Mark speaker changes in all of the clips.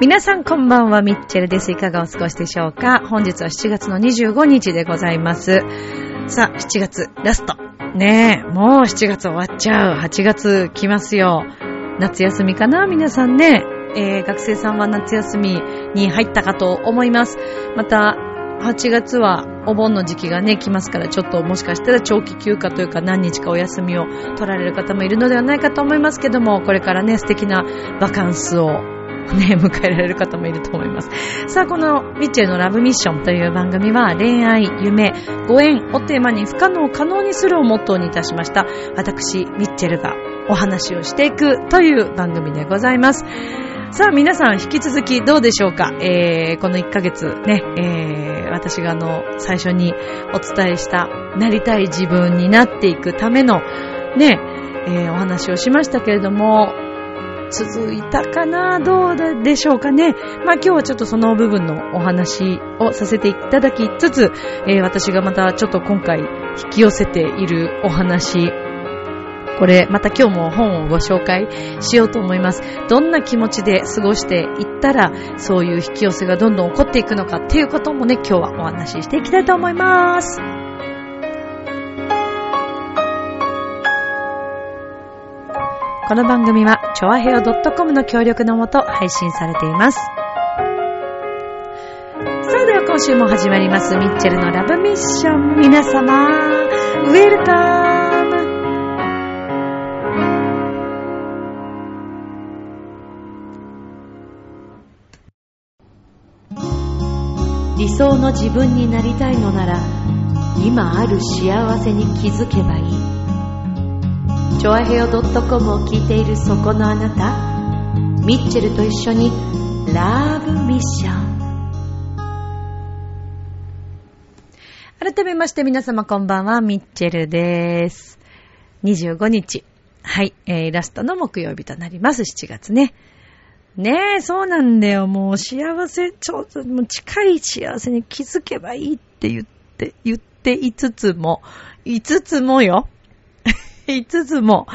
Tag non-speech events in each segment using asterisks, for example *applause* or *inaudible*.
Speaker 1: 皆さんこんばんは、ミッチェルです。いかがお過ごしでしょうか？本日は7月の25日でございます。さあ、7月ラスト。ねえ、もう7月終わっちゃう。8月来ますよ。夏休みかな皆さんね。えー、学生さんは夏休みに入ったかと思います。また、8月はお盆の時期がね、来ますから、ちょっともしかしたら長期休暇というか何日かお休みを取られる方もいるのではないかと思いますけども、これからね、素敵なバカンスをね、*laughs* 迎えられる方もいると思います。さあ、このミッチェルのラブミッションという番組は恋愛、夢、ご縁をテーマに不可能を可能にするをモットーにいたしました。私、ミッチェルがお話をしていくという番組でございます。さあ皆さん引き続きどうでしょうか、えー、この1ヶ月ね、えー、私があの最初にお伝えしたなりたい自分になっていくためのね、え、お話をしましたけれども、続いたかな？どうでしょうかね？まあ今日はちょっとその部分のお話をさせていただきつつ、えー、私がまたちょっと今回引き寄せているお話、これまた今日も本をご紹介しようと思います。どんな気持ちで過ごしていったら、そういう引き寄せがどんどん起こっていくのかっていうこともね、今日はお話ししていきたいと思います。この番組は、ちょわへよ .com の協力のもと配信されています。さあでは今週も始まります、ミッチェルのラブミッション。皆様、ウェルカム理想の自分になりたいのなら今ある幸せに気づけばいいチョアヘオ .com を聞いているそこのあなたミッチェルと一緒にラブミッション。改めまして皆様こんばんはミッチェルです。25日。はい、えー、ラストの木曜日となります。7月ね。ねえ、そうなんだよ。もう幸せ、ちょっと、もう近い幸せに気づけばいいって言って、言っていつつも、いつつもよ。言いつつも、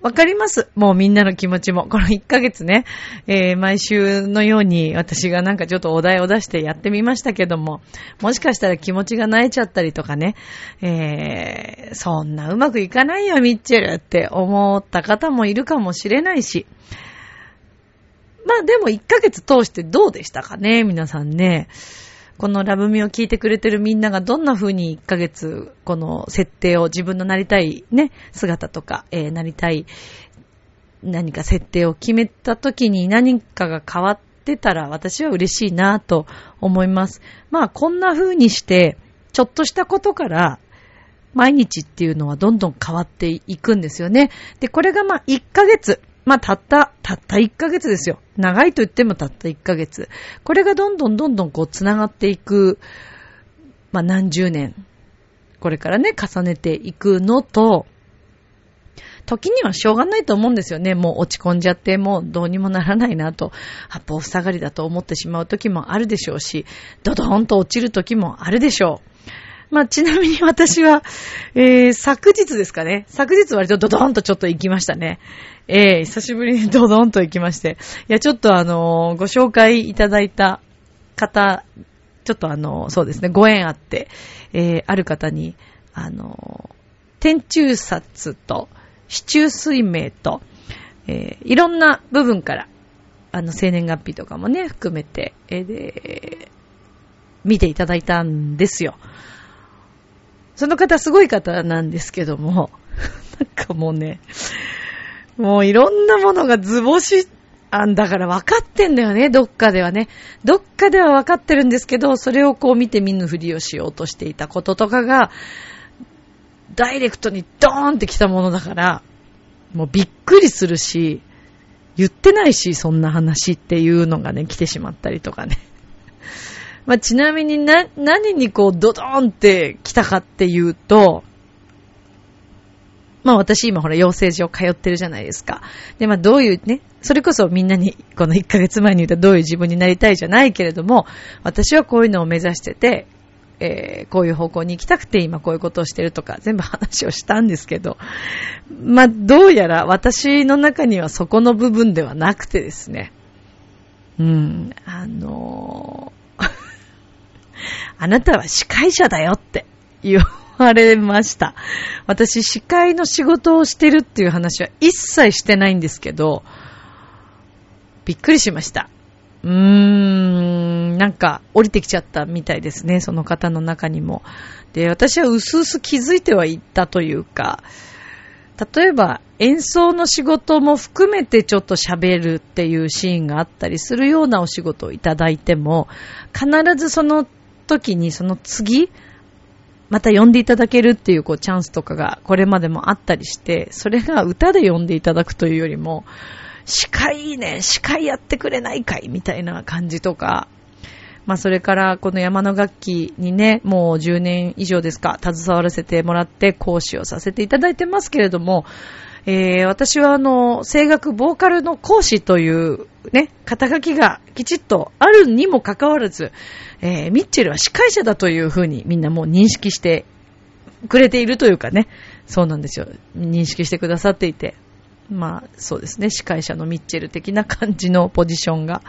Speaker 1: わかります。もうみんなの気持ちも。この1ヶ月ね、えー、毎週のように私がなんかちょっとお題を出してやってみましたけども、もしかしたら気持ちが泣いちゃったりとかね、えー、そんなうまくいかないよ、ミッチェルって思った方もいるかもしれないし、まあでも1ヶ月通してどうでしたかね、皆さんね。このラブミを聞いてくれてるみんながどんな風に1ヶ月、この設定を自分のなりたいね、姿とか、えー、なりたい何か設定を決めた時に何かが変わってたら私は嬉しいなと思います。まあこんな風にして、ちょっとしたことから毎日っていうのはどんどん変わっていくんですよね。で、これがまあ1ヶ月、まあ、たった、たった1ヶ月ですよ。長いと言ってもたった1ヶ月。これがどんどんどんどんこう繋がっていく、まあ、何十年、これからね、重ねていくのと、時にはしょうがないと思うんですよね。もう落ち込んじゃって、もうどうにもならないなと、八方塞がりだと思ってしまう時もあるでしょうし、ドドーンと落ちる時もあるでしょう。まあ、ちなみに私は、えー、昨日ですかね。昨日割とドドンとちょっと行きましたね。えー、久しぶりにドドンと行きまして。いや、ちょっとあのー、ご紹介いただいた方、ちょっとあのー、そうですね、ご縁あって、えー、ある方に、あの天中札と、市中水明と、えー、いろんな部分から、あの、生年月日とかもね、含めて、えー、で、見ていただいたんですよ。その方すごい方なんですけども、*laughs* なんかもうね、もういろんなものが図星あんだから分かってんだよね、どっかではね。どっかでは分かってるんですけど、それをこう見て見ぬふりをしようとしていたこととかが、ダイレクトにドーンって来たものだから、もうびっくりするし、言ってないし、そんな話っていうのがね、来てしまったりとかね。まあ、ちなみにな、何にこうドドーンって来たかっていうと、まあ私今ほら養成所通ってるじゃないですか。で、まあどういうね、それこそみんなにこの1ヶ月前に言ったどういう自分になりたいじゃないけれども、私はこういうのを目指してて、えー、こういう方向に行きたくて今こういうことをしてるとか全部話をしたんですけど、まあどうやら私の中にはそこの部分ではなくてですね、うん、あのー、*laughs* あなたは司会者だよって言われました。私、司会の仕事をしてるっていう話は一切してないんですけど、びっくりしました。うーん、なんか降りてきちゃったみたいですね、その方の中にも。で、私は薄々気づいてはいったというか、例えば演奏の仕事も含めてちょっと喋るっていうシーンがあったりするようなお仕事をいただいても、必ずその時にその次、また呼んでいただけるっていうこうチャンスとかがこれまでもあったりして、それが歌で呼んでいただくというよりも、司会いいね、司会やってくれないかいみたいな感じとか、まあそれからこの山の楽器にね、もう10年以上ですか、携わらせてもらって講師をさせていただいてますけれども、えー、私はあの、声楽ボーカルの講師というね、肩書きがきちっとあるにもかかわらず、えー、ミッチェルは司会者だというふうにみんなもう認識してくれているというかね、そうなんですよ。認識してくださっていて。まあ、そうですね。司会者のミッチェル的な感じのポジションが。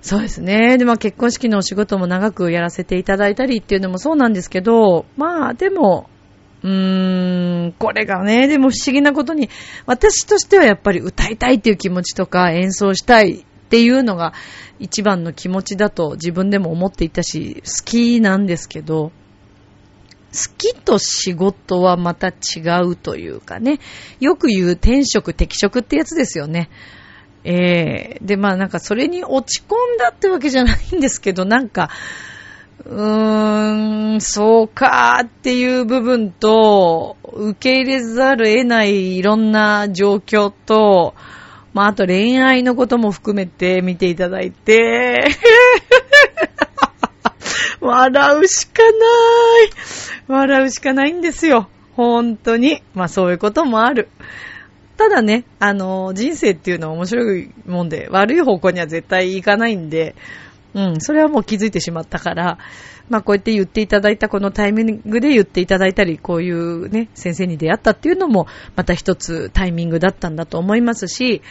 Speaker 1: そうですね。で、まあ結婚式のお仕事も長くやらせていただいたりっていうのもそうなんですけど、まあでも、うーん、これがね、でも不思議なことに、私としてはやっぱり歌いたいっていう気持ちとか演奏したいっていうのが一番の気持ちだと自分でも思っていたし、好きなんですけど、好きと仕事はまた違うというかね、よく言う転職適職ってやつですよね。ええー、で、まあなんかそれに落ち込んだってわけじゃないんですけど、なんか、うーん、そうかーっていう部分と、受け入れざる得ないいろんな状況と、まあ、あと恋愛のことも含めて見ていただいて、*laughs* 笑うしかない。笑うしかないんですよ。本当に。まあそういうこともある。ただね、あの、人生っていうのは面白いもんで、悪い方向には絶対行かないんで、うん、それはもう気づいてしまったから、まあこうやって言っていただいたこのタイミングで言っていただいたり、こういうね、先生に出会ったっていうのも、また一つタイミングだったんだと思いますし、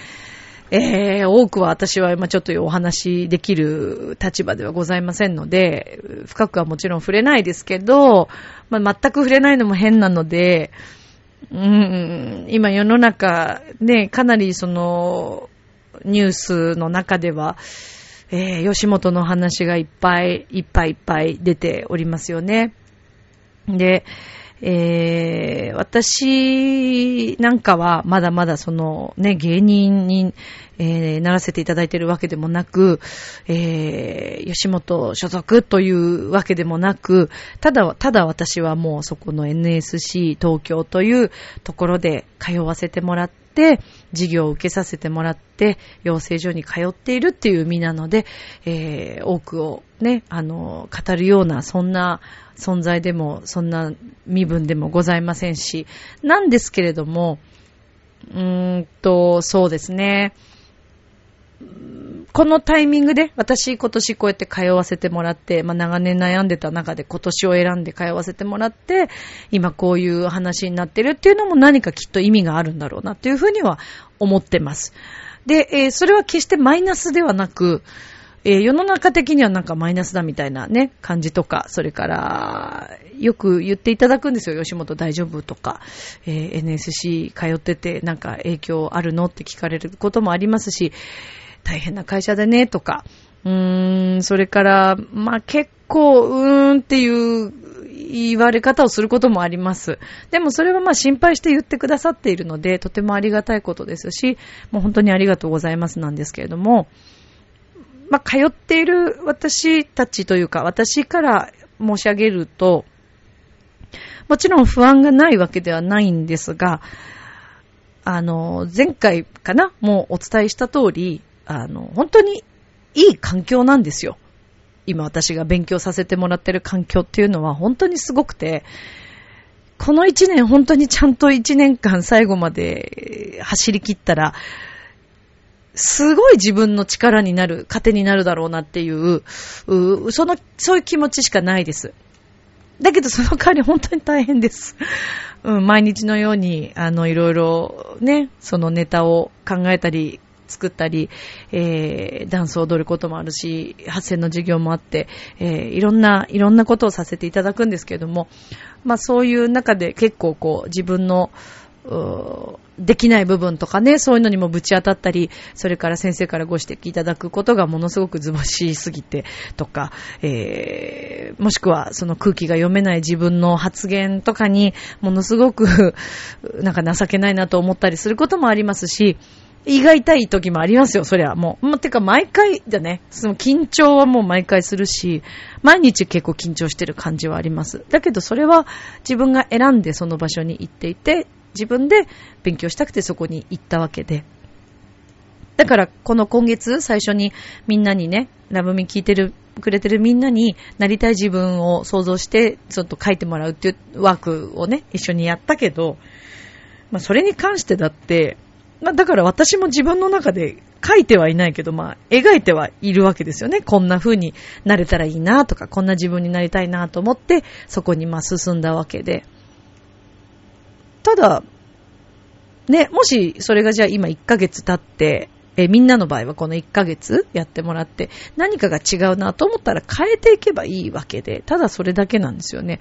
Speaker 1: えー、多くは私は今ちょっとお話できる立場ではございませんので、深くはもちろん触れないですけど、まあ、全く触れないのも変なので、うん、今世の中ね、かなりその、ニュースの中では、えー、吉本の話がいっぱいいっぱいいっぱい出ておりますよね。で、えー、私なんかはまだまだそのね、芸人に、えー、ならせていただいているわけでもなく、えー、吉本所属というわけでもなく、ただ、ただ私はもうそこの NSC 東京というところで通わせてもらって、授業を受けさせてもらって、養成所に通っているっていう身なので、えー、多くをね、あの、語るような、そんな存在でも、そんな身分でもございませんし、なんですけれども、うーんと、そうですね。このタイミングで、私今年こうやって通わせてもらって、まあ長年悩んでた中で今年を選んで通わせてもらって、今こういう話になってるっていうのも何かきっと意味があるんだろうなというふうには思ってます。で、えー、それは決してマイナスではなく、えー、世の中的にはなんかマイナスだみたいなね、感じとか、それから、よく言っていただくんですよ。吉本大丈夫とか、えー、NSC 通っててなんか影響あるのって聞かれることもありますし、大変な会社でね、とか、うーん、それから、まあ、結構、うーんっていう言われ方をすることもあります。でもそれはまあ心配して言ってくださっているので、とてもありがたいことですし、もう本当にありがとうございますなんですけれども、まあ、通っている私たちというか、私から申し上げると、もちろん不安がないわけではないんですが、あの、前回かなもうお伝えした通り、あの、本当にいい環境なんですよ。今私が勉強させてもらってる環境っていうのは本当にすごくて、この一年本当にちゃんと一年間最後まで走り切ったら、すごい自分の力になる、糧になるだろうなっていう、うその、そういう気持ちしかないです。だけどその代わり本当に大変です。うん、毎日のように、あの、いろいろね、そのネタを考えたり、作ったり、えー、ダンスを踊ることもあるし、発声の授業もあって、えー、いろんな、いろんなことをさせていただくんですけれども、まあそういう中で結構こう自分の、できない部分とかね、そういうのにもぶち当たったり、それから先生からご指摘いただくことがものすごく図星すぎてとか、えー、もしくはその空気が読めない自分の発言とかにものすごく *laughs* なんか情けないなと思ったりすることもありますし、胃が痛い時もありますよ、そりゃ。もう。まてか、毎回だね。その緊張はもう毎回するし、毎日結構緊張してる感じはあります。だけど、それは自分が選んでその場所に行っていて、自分で勉強したくてそこに行ったわけで。だから、この今月、最初にみんなにね、ラブミ聞いてる、くれてるみんなになりたい自分を想像して、ちょっと書いてもらうっていうワークをね、一緒にやったけど、まあ、それに関してだって、まあ、だから私も自分の中で書いてはいないけど、まあ、描いてはいるわけですよね。こんな風になれたらいいなとか、こんな自分になりたいなと思って、そこにまあ進んだわけで。ただ、ね、もしそれがじゃあ今1ヶ月経って、えみんなの場合はこの1ヶ月やってもらって、何かが違うなと思ったら変えていけばいいわけで、ただそれだけなんですよね。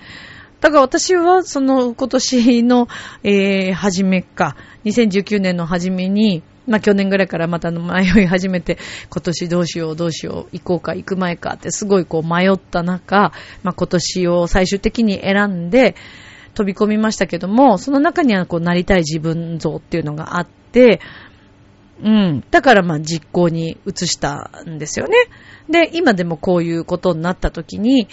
Speaker 1: だから私はその今年の、えー、初めか、2019年の初めに、まあ去年ぐらいからまた迷い始めて、今年どうしようどうしよう、行こうか行く前かってすごいこう迷った中、まあ今年を最終的に選んで、飛び込みましたけども、その中にはこうなりたい自分像っていうのがあって、うん。だからまあ実行に移したんですよね。で、今でもこういうことになった時に、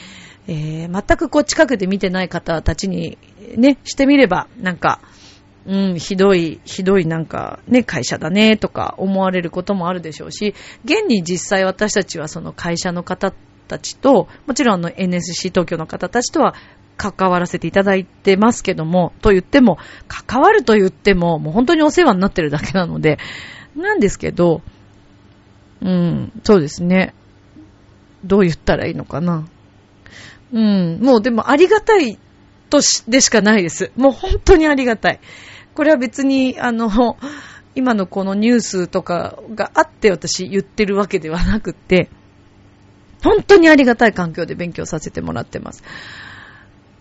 Speaker 1: えー、全くこう近くで見てない方たちにね、してみれば、なんか、うん、ひどい、ひどいなんかね、会社だね、とか思われることもあるでしょうし、現に実際私たちはその会社の方たちと、もちろんあの NSC 東京の方たちとは関わらせていただいてますけども、と言っても、関わると言っても、もう本当にお世話になってるだけなので、なんですけど、うん、そうですね。どう言ったらいいのかな。うん、もうでもありがたいとし、でしかないです。もう本当にありがたい。これは別に、あの、今のこのニュースとかがあって私言ってるわけではなくて、本当にありがたい環境で勉強させてもらってます。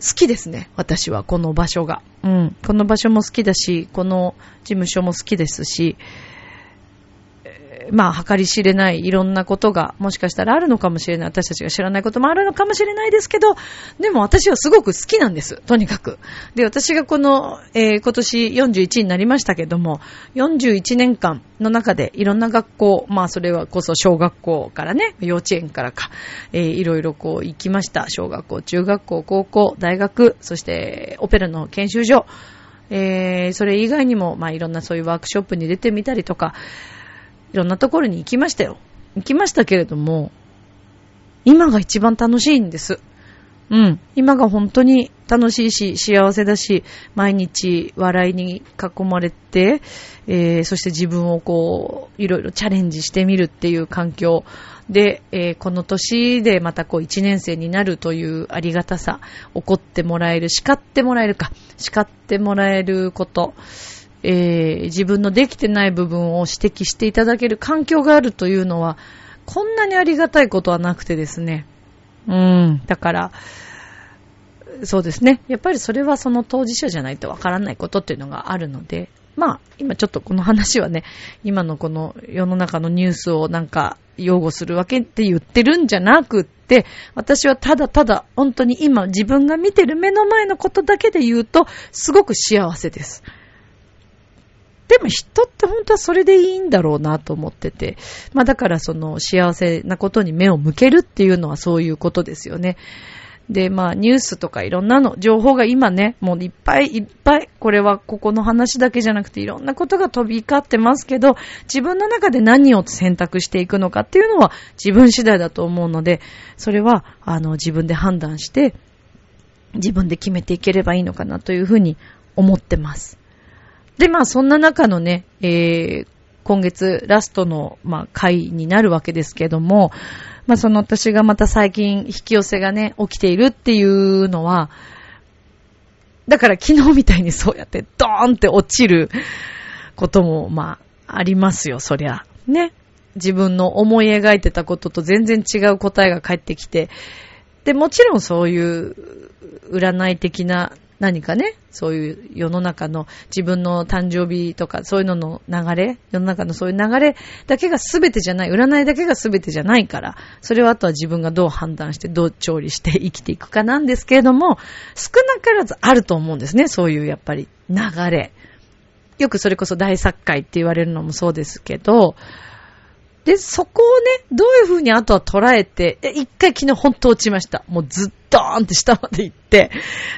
Speaker 1: 好きですね、私は、この場所が。うん。この場所も好きだし、この事務所も好きですし、まあ、計り知れないいろんなことが、もしかしたらあるのかもしれない。私たちが知らないこともあるのかもしれないですけど、でも私はすごく好きなんです。とにかく。で、私がこの、えー、今年41になりましたけども、41年間の中でいろんな学校、まあ、それはこそ小学校からね、幼稚園からか、えー、いろいろこう行きました。小学校、中学校、高校、大学、そしてオペラの研修所、えー、それ以外にも、まあ、いろんなそういうワークショップに出てみたりとか、いろんなところに行きましたよ。行きましたけれども、今が一番楽しいんです。うん。今が本当に楽しいし、幸せだし、毎日笑いに囲まれて、えー、そして自分をこう、いろいろチャレンジしてみるっていう環境で、えー、この年でまたこう一年生になるというありがたさ、怒ってもらえる、叱ってもらえるか、叱ってもらえること、えー、自分のできてない部分を指摘していただける環境があるというのは、こんなにありがたいことはなくてですね。うん。だから、そうですね。やっぱりそれはその当事者じゃないとわからないことっていうのがあるので、まあ、今ちょっとこの話はね、今のこの世の中のニュースをなんか擁護するわけって言ってるんじゃなくって、私はただただ本当に今自分が見てる目の前のことだけで言うと、すごく幸せです。でも人って本当はそれでいいんだろうなと思ってて。まあだからその幸せなことに目を向けるっていうのはそういうことですよね。で、まあニュースとかいろんなの、情報が今ね、もういっぱいいっぱい、これはここの話だけじゃなくていろんなことが飛び交ってますけど、自分の中で何を選択していくのかっていうのは自分次第だと思うので、それはあの自分で判断して、自分で決めていければいいのかなというふうに思ってます。で、まあそんな中のね、えー、今月ラストの、まあ、回になるわけですけども、まあその私がまた最近引き寄せがね、起きているっていうのは、だから昨日みたいにそうやってドーンって落ちることも、まあ、ありますよ、そりゃ。ね。自分の思い描いてたことと全然違う答えが返ってきて、で、もちろんそういう占い的な何かね、そういう世の中の自分の誕生日とかそういうのの流れ、世の中のそういう流れだけが全てじゃない、占いだけが全てじゃないから、それはあとは自分がどう判断してどう調理して生きていくかなんですけれども、少なからずあると思うんですね、そういうやっぱり流れ。よくそれこそ大作会って言われるのもそうですけど、で、そこをね、どういう風にあとは捉えて、え、一回昨日本当落ちました。もうずっとーんって下まで行って、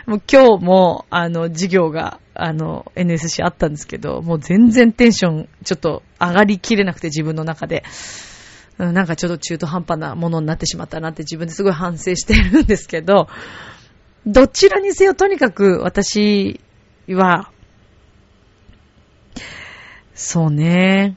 Speaker 1: もう今日も、あの、授業が、あの、NSC あったんですけど、もう全然テンション、ちょっと上がりきれなくて自分の中で。なんかちょっと中途半端なものになってしまったなって自分ですごい反省してるんですけど、どちらにせよとにかく私は、そうね。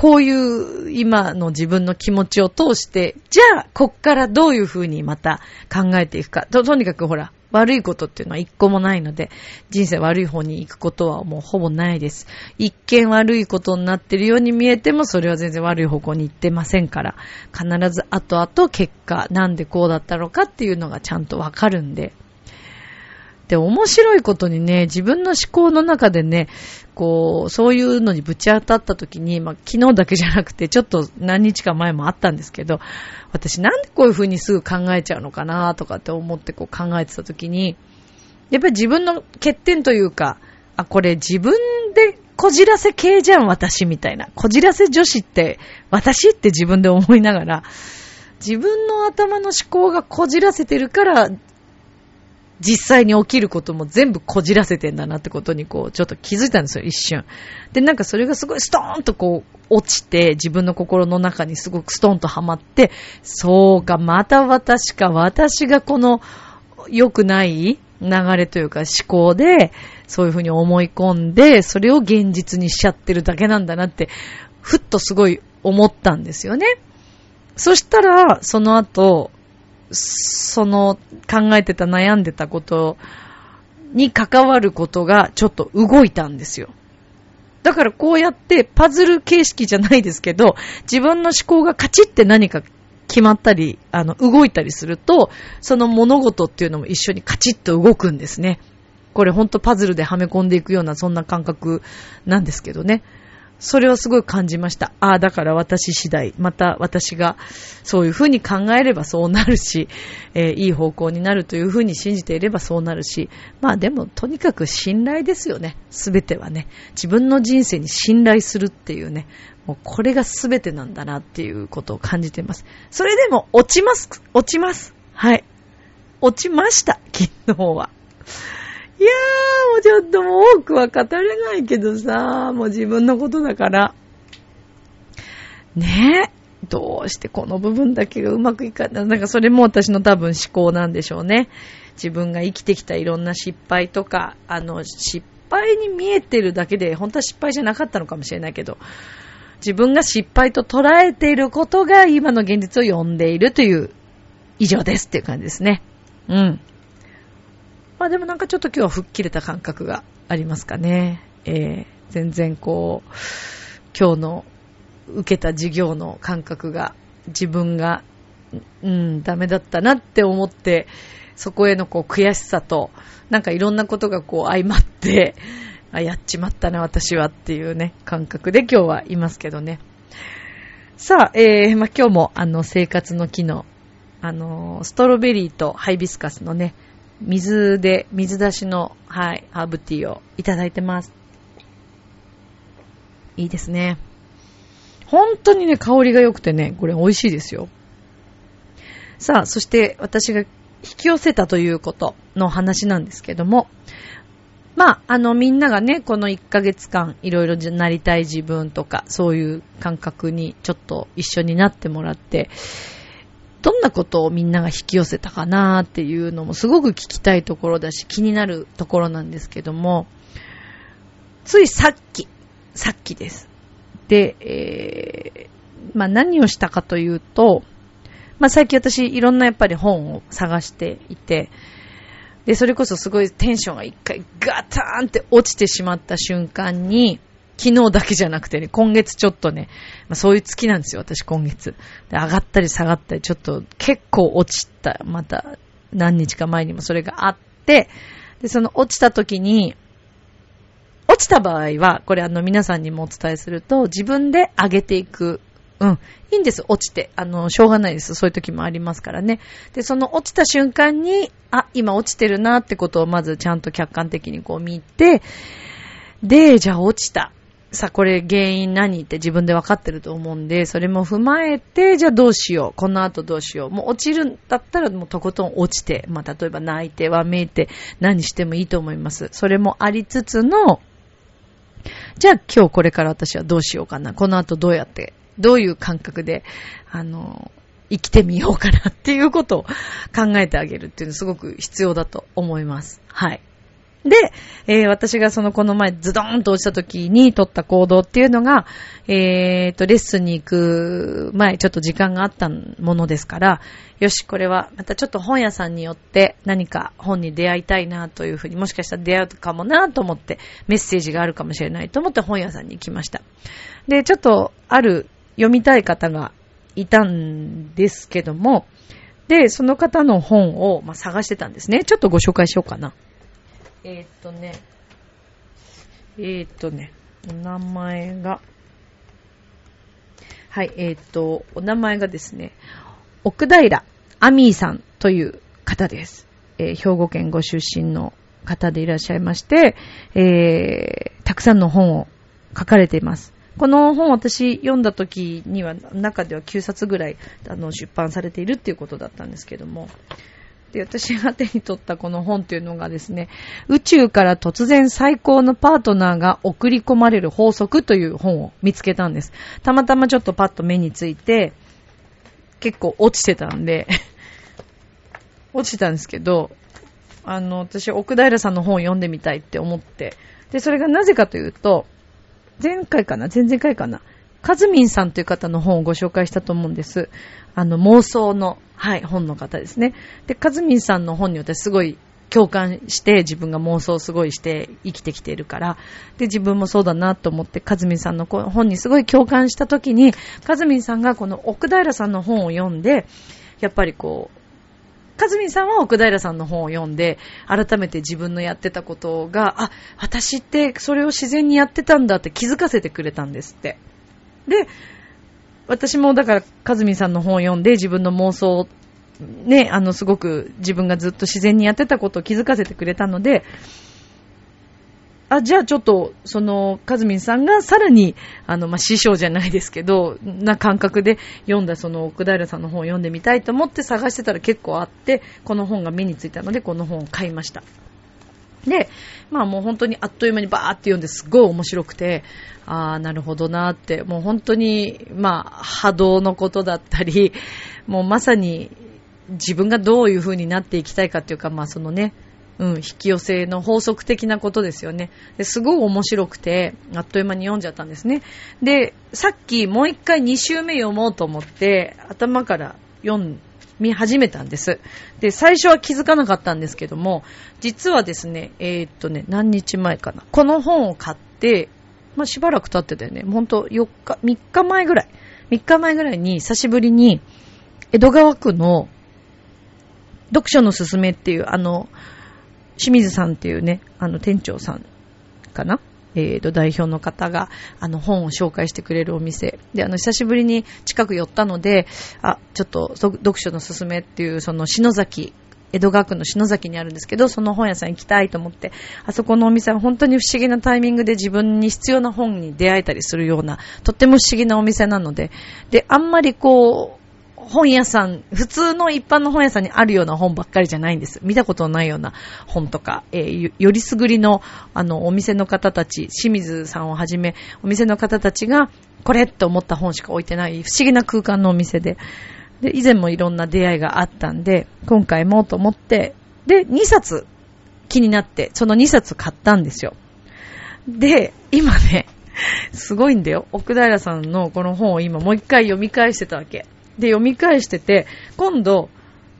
Speaker 1: こういう今の自分の気持ちを通して、じゃあ、こっからどういう風にまた考えていくか。と、とにかくほら、悪いことっていうのは一個もないので、人生悪い方に行くことはもうほぼないです。一見悪いことになってるように見えても、それは全然悪い方向に行ってませんから、必ず後々結果、なんでこうだったのかっていうのがちゃんとわかるんで、で、面白いことにね、自分の思考の中でね、こう、そういうのにぶち当たった時に、まあ、昨日だけじゃなくて、ちょっと何日か前もあったんですけど、私なんでこういう風にすぐ考えちゃうのかなとかって思ってこう考えてた時に、やっぱり自分の欠点というか、あ、これ自分でこじらせ系じゃん、私みたいな。こじらせ女子って、私って自分で思いながら、自分の頭の思考がこじらせてるから、実際に起きることも全部こじらせてんだなってことにこう、ちょっと気づいたんですよ、一瞬。で、なんかそれがすごいストーンとこう、落ちて、自分の心の中にすごくストーンとはまって、そうか、また私か、私がこの良くない流れというか思考で、そういうふうに思い込んで、それを現実にしちゃってるだけなんだなって、ふっとすごい思ったんですよね。そしたら、その後、その考えてた悩んでたことに関わることがちょっと動いたんですよ。だからこうやってパズル形式じゃないですけど、自分の思考がカチって何か決まったり、あの、動いたりすると、その物事っていうのも一緒にカチッと動くんですね。これほんとパズルではめ込んでいくようなそんな感覚なんですけどね。それはすごい感じました。ああ、だから私次第、また私がそういうふうに考えればそうなるし、えー、いい方向になるというふうに信じていればそうなるし、まあでもとにかく信頼ですよね。すべてはね。自分の人生に信頼するっていうね、もうこれがすべてなんだなっていうことを感じています。それでも落ちます。落ちます。はい。落ちました。昨日は。いやー、もうちょっともう多くは語れないけどさ、もう自分のことだから。ねえ。どうしてこの部分だけがうまくいかない？なんかそれも私の多分思考なんでしょうね。自分が生きてきたいろんな失敗とか、あの、失敗に見えてるだけで、本当は失敗じゃなかったのかもしれないけど、自分が失敗と捉えていることが今の現実を呼んでいるという以上ですっていう感じですね。うん。まあでもなんかちょっと今日は吹っ切れた感覚がありますかね。えー、全然こう、今日の受けた授業の感覚が自分が、うん、ダメだったなって思って、そこへのこう悔しさと、なんかいろんなことがこう相まって、あ、やっちまったな私はっていうね、感覚で今日はいますけどね。さあ、えー、まあ、今日もあの生活の機能、あのストロベリーとハイビスカスのね、水で、水出しの、はい、ハーブティーをいただいてます。いいですね。本当にね、香りが良くてね、これ美味しいですよ。さあ、そして私が引き寄せたということの話なんですけども、まあ、あの、みんながね、この1ヶ月間、いろいろなりたい自分とか、そういう感覚にちょっと一緒になってもらって、どんなことをみんなが引き寄せたかなっていうのもすごく聞きたいところだし気になるところなんですけども、ついさっき、さっきです。で、えー、まあ何をしたかというと、まあ最近私いろんなやっぱり本を探していて、で、それこそすごいテンションが一回ガターンって落ちてしまった瞬間に、昨日だけじゃなくてね、今月ちょっとね、まあ、そういう月なんですよ、私今月。で、上がったり下がったり、ちょっと結構落ちた、また何日か前にもそれがあって、で、その落ちた時に、落ちた場合は、これあの皆さんにもお伝えすると、自分で上げていく。うん。いいんです、落ちて。あの、しょうがないです。そういう時もありますからね。で、その落ちた瞬間に、あ、今落ちてるなってことをまずちゃんと客観的にこう見て、で、じゃあ落ちた。さあ、これ原因何って自分で分かってると思うんで、それも踏まえて、じゃあどうしよう。この後どうしよう。もう落ちるんだったらもうとことん落ちて、まあ、例えば泣いて、わめいて、何してもいいと思います。それもありつつの、じゃあ今日これから私はどうしようかな。この後どうやって、どういう感覚で、あの、生きてみようかなっていうことを考えてあげるっていうのすごく必要だと思います。はい。で、えー、私がそのこの前ズドーンと落ちた時に取った行動っていうのが、えーと、レッスンに行く前、ちょっと時間があったものですから、よし、これはまたちょっと本屋さんによって何か本に出会いたいなというふうに、もしかしたら出会うかもなと思って、メッセージがあるかもしれないと思って本屋さんに行きました。で、ちょっとある読みたい方がいたんですけども、で、その方の本を、まあ、探してたんですね。ちょっとご紹介しようかな。えー、っとね、えー、っとね、お名前が、はい、えー、っと、お名前がですね、奥平アミーさんという方です。えー、兵庫県ご出身の方でいらっしゃいまして、えー、たくさんの本を書かれています。この本私読んだ時には中では9冊ぐらいあの出版されているっていうことだったんですけども、で、私が手に取ったこの本っていうのがですね、宇宙から突然最高のパートナーが送り込まれる法則という本を見つけたんです。たまたまちょっとパッと目について、結構落ちてたんで *laughs* 落ちてたんですけど、あの、私、奥平さんの本を読んでみたいって思って、で、それがなぜかというと、前回かな？前々回かな？カズミンさんという方の本をご紹介したと思うんです。あの、妄想の、はい、本の方ですね。で、カズミンさんの本に私すごい共感して自分が妄想をすごいして生きてきているから、で、自分もそうだなと思って、カズミンさんの本にすごい共感したときに、カズミンさんがこの奥平さんの本を読んで、やっぱりこう、カズミンさんは奥平さんの本を読んで、改めて自分のやってたことが、あ、私ってそれを自然にやってたんだって気づかせてくれたんですって。で、私もだから、かずみさんの本を読んで自分の妄想ね、あの、すごく自分がずっと自然にやってたことを気づかせてくれたので、あ、じゃあちょっと、その、かずみんさんがさらに、あの、まあ、師匠じゃないですけど、な感覚で読んだその奥平さんの本を読んでみたいと思って探してたら結構あって、この本が目についたので、この本を買いました。で、まあもう本当にあっという間にバーって読んですごい面白くて、ああ、なるほどなって、もう本当に、まあ波動のことだったり、もうまさに自分がどういう風になっていきたいかっていうか、まあそのね、うん、引き寄せの法則的なことですよね。ですごい面白くて、あっという間に読んじゃったんですね。で、さっきもう一回2週目読もうと思って、頭から読ん見始めたんです。で、最初は気づかなかったんですけども、実はですね、えー、っとね、何日前かな。この本を買って、まあ、しばらく経ってたよね。ほんと4日、3日前ぐらい。3日前ぐらいに久しぶりに、江戸川区の読書のすすめっていう、あの、清水さんっていうね、あの店長さんかなえーと、代表の方が、あの、本を紹介してくれるお店。で、あの、久しぶりに近く寄ったので、あ、ちょっと、読書のすすめっていう、その、篠崎、江戸川区の篠崎にあるんですけど、その本屋さん行きたいと思って、あそこのお店は本当に不思議なタイミングで自分に必要な本に出会えたりするような、とっても不思議なお店なので、で、あんまりこう、本屋さん、普通の一般の本屋さんにあるような本ばっかりじゃないんです。見たことのないような本とか、えー、よりすぐりの、あの、お店の方たち、清水さんをはじめ、お店の方たちが、これって思った本しか置いてない、不思議な空間のお店で。で、以前もいろんな出会いがあったんで、今回もと思って、で、2冊気になって、その2冊買ったんですよ。で、今ね、すごいんだよ。奥平さんのこの本を今もう一回読み返してたわけ。で、読み返してて、今度、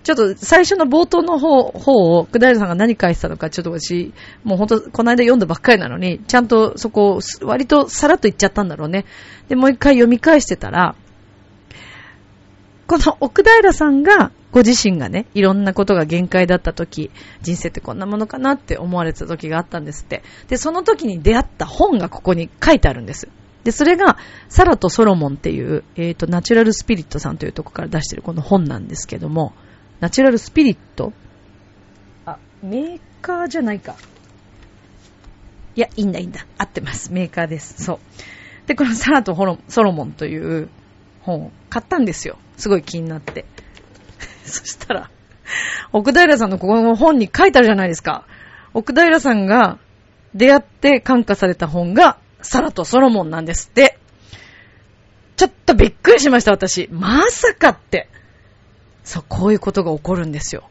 Speaker 1: ちょっと最初の冒頭の方方を、奥平さんが何書いてたのか、ちょっと私、もうほんと、この間読んだばっかりなのに、ちゃんとそこ、割とさらっと言っちゃったんだろうね。で、もう一回読み返してたら、この奥平さんが、ご自身がね、いろんなことが限界だった時、人生ってこんなものかなって思われてた時があったんですって。で、その時に出会った本がここに書いてあるんです。で、それが、サラとソロモンっていう、えっ、ー、と、ナチュラルスピリットさんというとこから出してるこの本なんですけども、ナチュラルスピリット？あ、メーカーじゃないか。いや、いいんだいいんだ。合ってます。メーカーです。そう。で、このサラとソロモンという本を買ったんですよ。すごい気になって。*laughs* そしたら、奥平さんのここの本に書いてあるじゃないですか。奥平さんが出会って感化された本が、サラとソロモンなんですって。ちょっとびっくりしました、私。まさかって。そう、こういうことが起こるんですよ。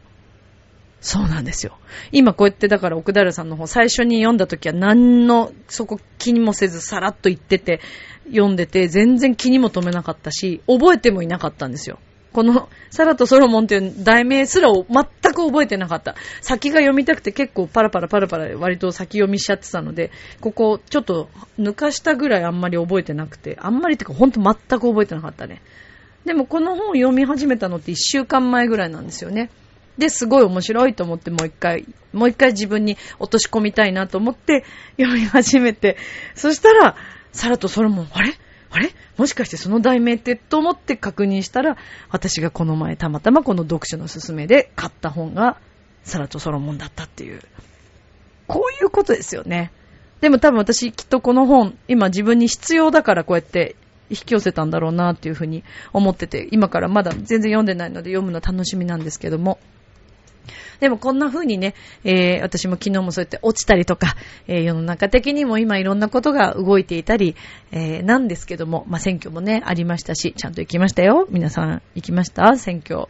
Speaker 1: そうなんですよ。今こうやってだから奥平さんの方最初に読んだ時は何のそこ気にもせずさらっと言ってて読んでて全然気にも留めなかったし覚えてもいなかったんですよ。この、サラとソロモンっていう題名すらを全く覚えてなかった。先が読みたくて結構パラパラパラパラ割と先読みしちゃってたので、ここちょっと抜かしたぐらいあんまり覚えてなくて、あんまりってかほんと全く覚えてなかったね。でもこの本を読み始めたのって1週間前ぐらいなんですよね。で、すごい面白いと思ってもう一回、もう一回自分に落とし込みたいなと思って読み始めて、そしたら、サラとソロモン、あれ？あれ？もしかしてその題名ってと思って確認したら、私がこの前たまたまこの読書のすすめで買った本がサラとソロモンだったっていう。こういうことですよね。でも多分私きっとこの本、今自分に必要だからこうやって引き寄せたんだろうなっていうふうに思ってて、今からまだ全然読んでないので読むの楽しみなんですけども。でもこんな風にね、えー、私も昨日もそうやって落ちたりとか、えー、世の中的にも今いろんなことが動いていたり、えー、なんですけども、まあ、選挙もね、ありましたし、ちゃんと行きましたよ。皆さん行きました？選挙。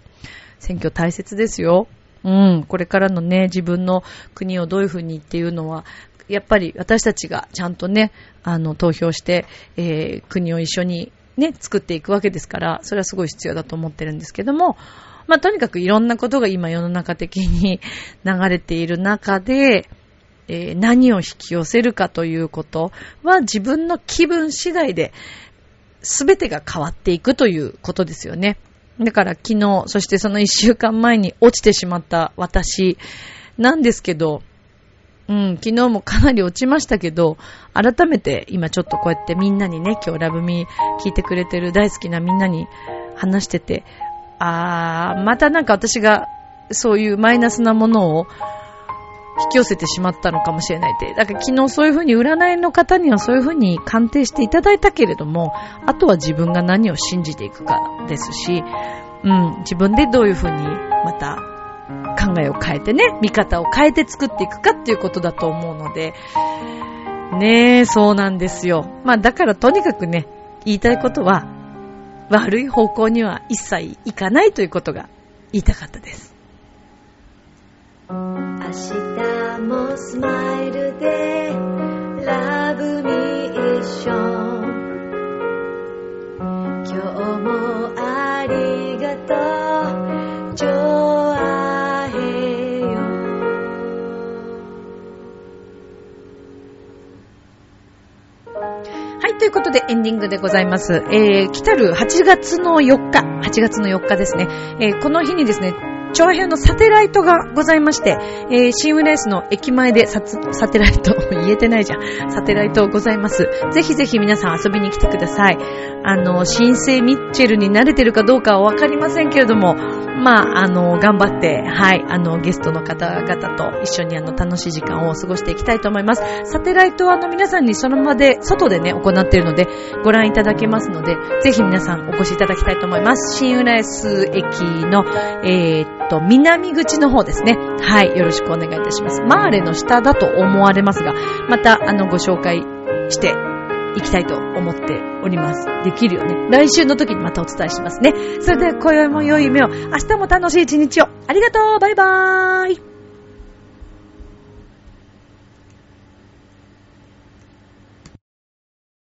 Speaker 1: 選挙大切ですよ。うん、これからのね、自分の国をどういう風にっていうのは、やっぱり私たちがちゃんとね、あの、投票して、えー、国を一緒にね、作っていくわけですから、それはすごい必要だと思ってるんですけども、まあ、とにかくいろんなことが今世の中的に流れている中で、えー、何を引き寄せるかということは自分の気分次第で全てが変わっていくということですよね。だから昨日、そしてその一週間前に落ちてしまった私なんですけど、うん、昨日もかなり落ちましたけど、改めて今ちょっとこうやってみんなにね、今日ラブミー聞いてくれてる大好きなみんなに話してて、あー、またなんか私がそういうマイナスなものを引き寄せてしまったのかもしれないって。だから昨日そういうふうに占いの方にはそういうふうに鑑定していただいたけれども、あとは自分が何を信じていくかですし、うん、自分でどういうふうにまた考えを変えてね、見方を変えて作っていくかっていうことだと思うので、ねえ、そうなんですよ。まあだからとにかくね、言いたいことは、悪い方向には一切行かないということが言いたかったです。明日もスマイルでラブミッション今日もありがとうということでエンディングでございます。えー、来たる8月の4日、8月の4日ですね。えー、この日にですね、長編のサテライトがございまして、えー、シンウレースの駅前でササテライト、言えてないじゃん。サテライトございます。ぜひぜひ皆さん遊びに来てください。あの、新生ミッチェルに慣れてるかどうかはわかりませんけれども、まあ、あの、頑張って、はい、あの、ゲストの方々と一緒にあの、楽しい時間を過ごしていきたいと思います。サテライトはあの、皆さんにその場で、外でね、行っているので、ご覧いただけますので、ぜひ皆さんお越しいただきたいと思います。新浦安駅の、えー、と、南口の方ですね。はい、よろしくお願いいたします。マーレの下だと思われますが、また、あの、ご紹介していきたいと思っております。できるよね。来週の時にまたお伝えしますね。それでは今宵も良い夢を、明日も楽しい一日を。ありがとうバイバーイ